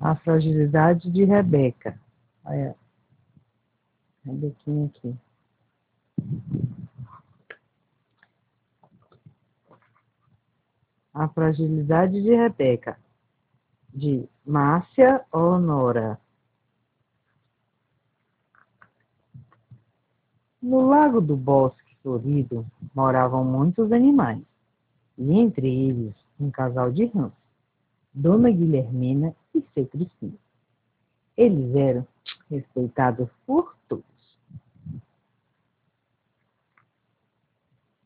A fragilidade de Rebeca. Olha, Rebequinha aqui. A fragilidade de Rebeca, de Márcia Honora. No lago do Bosque Florido moravam muitos animais, e entre eles um casal de rãs, Dona Guilhermina e seu Crispim. Eles eram respeitados por todos.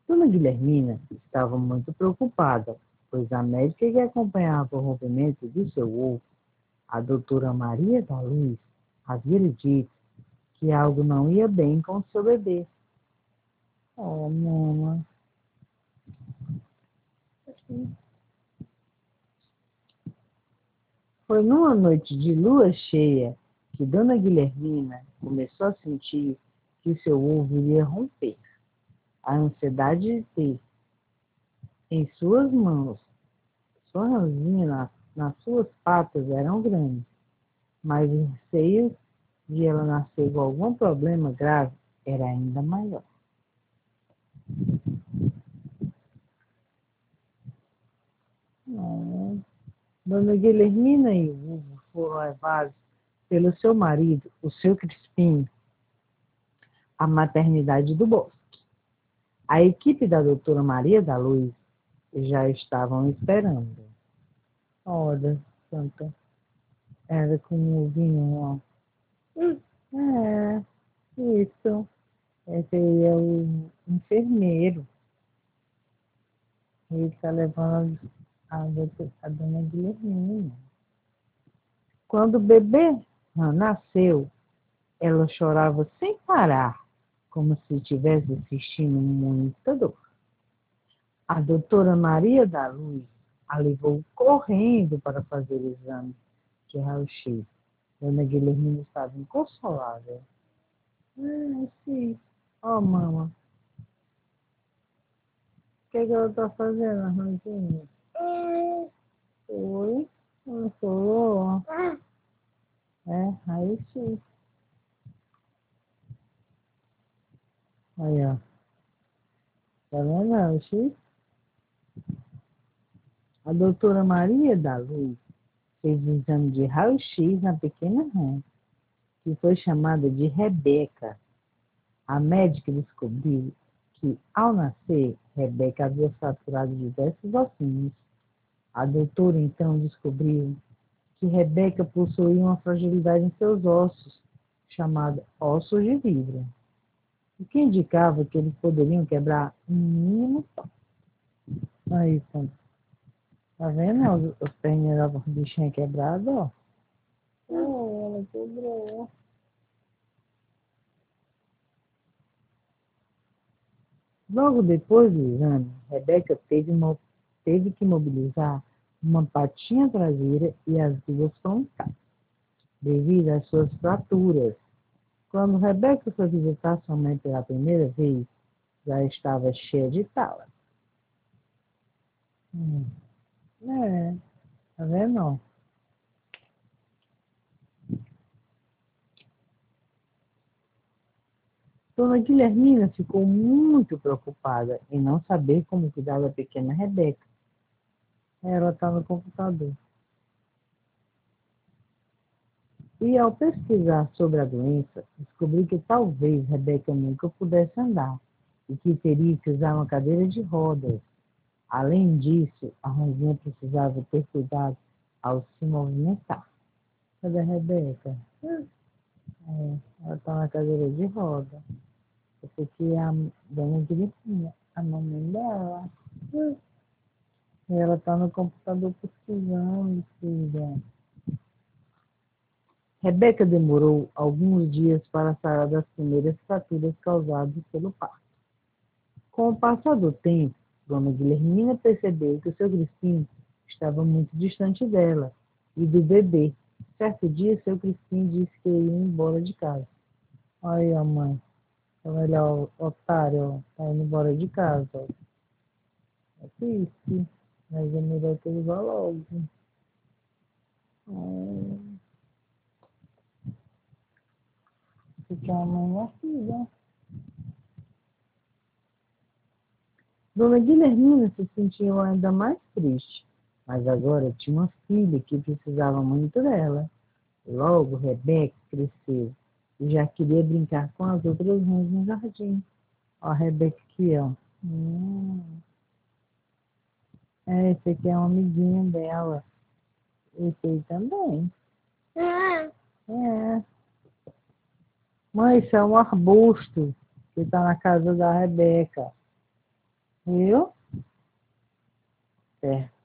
Dona Guilhermina estava muito preocupada, pois a médica que acompanhava o rompimento de seu ovo, a doutora Maria da Luz, havia lhe dito que algo não ia bem com seu bebê. Oh, mama. Foi numa noite de lua cheia que Dona Guilhermina começou a sentir que seu ovo iria romper. A ansiedade de ter em suas mãos sua ranzinha nas, nas suas patas eram grandes, mas o receio de ela nascer com algum problema grave era ainda maior. Dona Guilhermina e o Hugo foram levados pelo seu marido, o seu Crispim, à maternidade do Bosque. A equipe da doutora Maria da Luz já estavam esperando. Olha, Santa, era com o vinho, ó. É, isso. Esse aí é o enfermeiro. Ele está levando a, a dona Guilhermina. Quando o bebê nasceu, ela chorava sem parar, como se estivesse assistindo muita dor. A doutora Maria da Luz a levou correndo para fazer o exame de raio-x. Dona Guilhermina estava inconsolável. Ah, sim. Ó, oh, mama. O que, que ela está fazendo, Arranjinha? Oi, falou? É, sim. Aí, ó. Tá vendo, X? A doutora Maria da Luz fez um exame de raio-x na pequena rã, que foi chamada de Rebeca. A médica descobriu que, ao nascer, Rebeca havia fraturado diversos ossinhos a doutora então descobriu que Rebeca possuía uma fragilidade em seus ossos, chamada ossos de vidro, o que indicava que eles poderiam quebrar um mínimo. Aí, tá, tá vendo os, perninhos da bichinha quebrada, ó? Oh, ela quebrou. Logo depois do exame, Rebeca teve uma teve que mobilizar uma patinha traseira e as duas frontais, devido às suas fraturas. Quando Rebeca foi visitar sua mãe pela primeira vez, já estava cheia de talas. Hum. É, tá vendo? Dona Guilhermina ficou muito preocupada em não saber como cuidar da pequena Rebeca ela está no computador. E ao pesquisar sobre a doença, descobri que talvez Rebeca nunca pudesse andar e que teria que usar uma cadeira de rodas. Além disso, a Ronzinha precisava ter cuidado ao se movimentar. Cadê a Rebeca? É, ela está na cadeira de roda. Essa aqui é a dona Gripinha, a mamãe dela. Ela está no computador pesquisando, filha. Rebeca demorou alguns dias para sarar das primeiras fraturas causadas pelo parto. Com o passar do tempo, Dona Guilhermina percebeu que o seu Crispim estava muito distante dela e do bebê. Certo dia, seu Crispim disse que ia embora de casa. Aí, a mãe. Tá melhor, otário, tá indo embora de casa. É triste. Mas é melhor que ele vá logo. Hum. Ficar a mãe e filha. Dona Guilhermina se sentiu ainda mais triste, mas agora tinha uma filha que precisava muito dela. Logo, Rebeca cresceu e já queria brincar com as outras mães no jardim. Ó, Rebequinha. Hum. É, esse aqui é um amiguinho dela. Esse aí também. É. é. Mãe, isso é um arbusto que está na casa da Rebeca. Viu? Certo.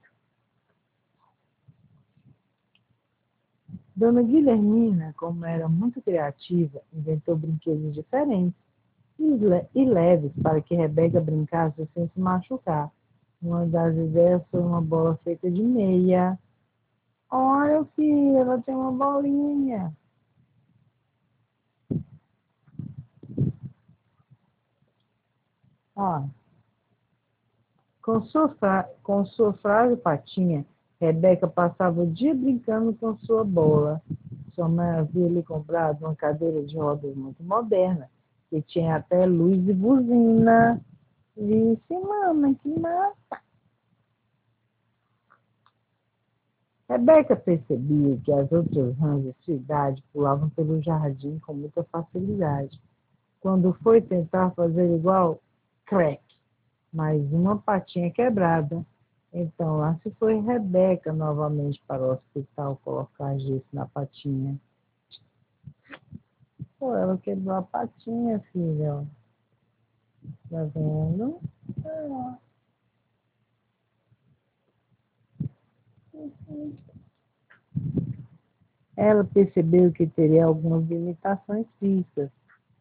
Dona Guilhermina, como era muito criativa, inventou brinquedos diferentes e leves para que Rebeca brincasse sem se machucar. Uma das ideias foi uma bola feita de meia. Olha, filha, ela tem uma bolinha. Ó, com sua, com sua frágil patinha, Rebeca passava o dia brincando com sua bola. Sua mãe havia lhe comprado uma cadeira de rodas muito moderna, que tinha até luz e buzina. Disse, mamãe, que mata. Rebeca percebia que as outras rãs de sua idade pulavam pelo jardim com muita facilidade. Quando foi tentar fazer igual, crack, mais uma patinha quebrada. Então, lá se foi Rebeca novamente para o hospital colocar gesso na patinha. Pô, ela quebrou a patinha, filha. Tá vendo? Ela percebeu que teria algumas limitações físicas,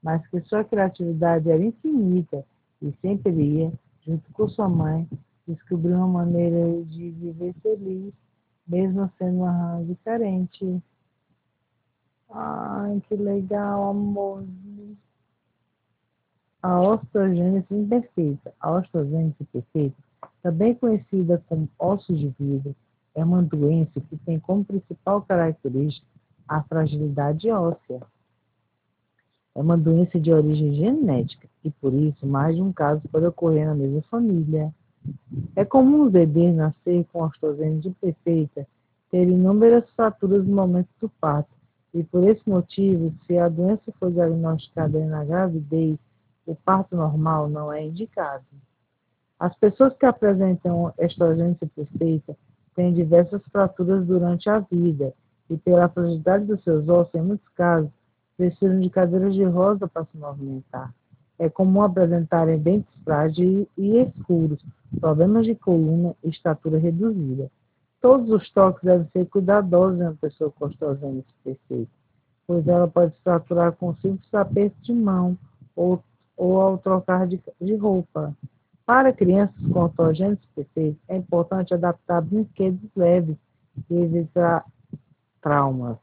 mas que sua criatividade era infinita e sempre ia, junto com sua mãe, descobriu uma maneira de viver feliz, mesmo sendo uma rã diferente. Ai, que legal, amor. A osteogênese imperfeita. A osteogênese perfeita, também conhecida como ossos de vidro, é uma doença que tem como principal característica a fragilidade óssea. É uma doença de origem genética e, por isso, mais de um caso pode ocorrer na mesma família. É comum os bebês nascer com osteogênese perfeita, ter inúmeras fraturas no momento do parto, e por esse motivo, se a doença for diagnosticada na gravidez, o parto normal não é indicado. As pessoas que apresentam osteogênese perfeita têm diversas fraturas durante a vida e, pela fragilidade dos seus ossos, em muitos casos, precisam de cadeiras de rosa para se movimentar. É comum apresentarem dentes frágeis e escuros, problemas de coluna e estatura reduzida. Todos os toques devem ser cuidadosos em uma pessoa com osteogênese perfeita, pois ela pode se fraturar com simples aperto de mão ou, ou ao trocar de, de roupa. Para crianças com osteogênese perfeita, é importante adaptar brinquedos leves e evitar traumas.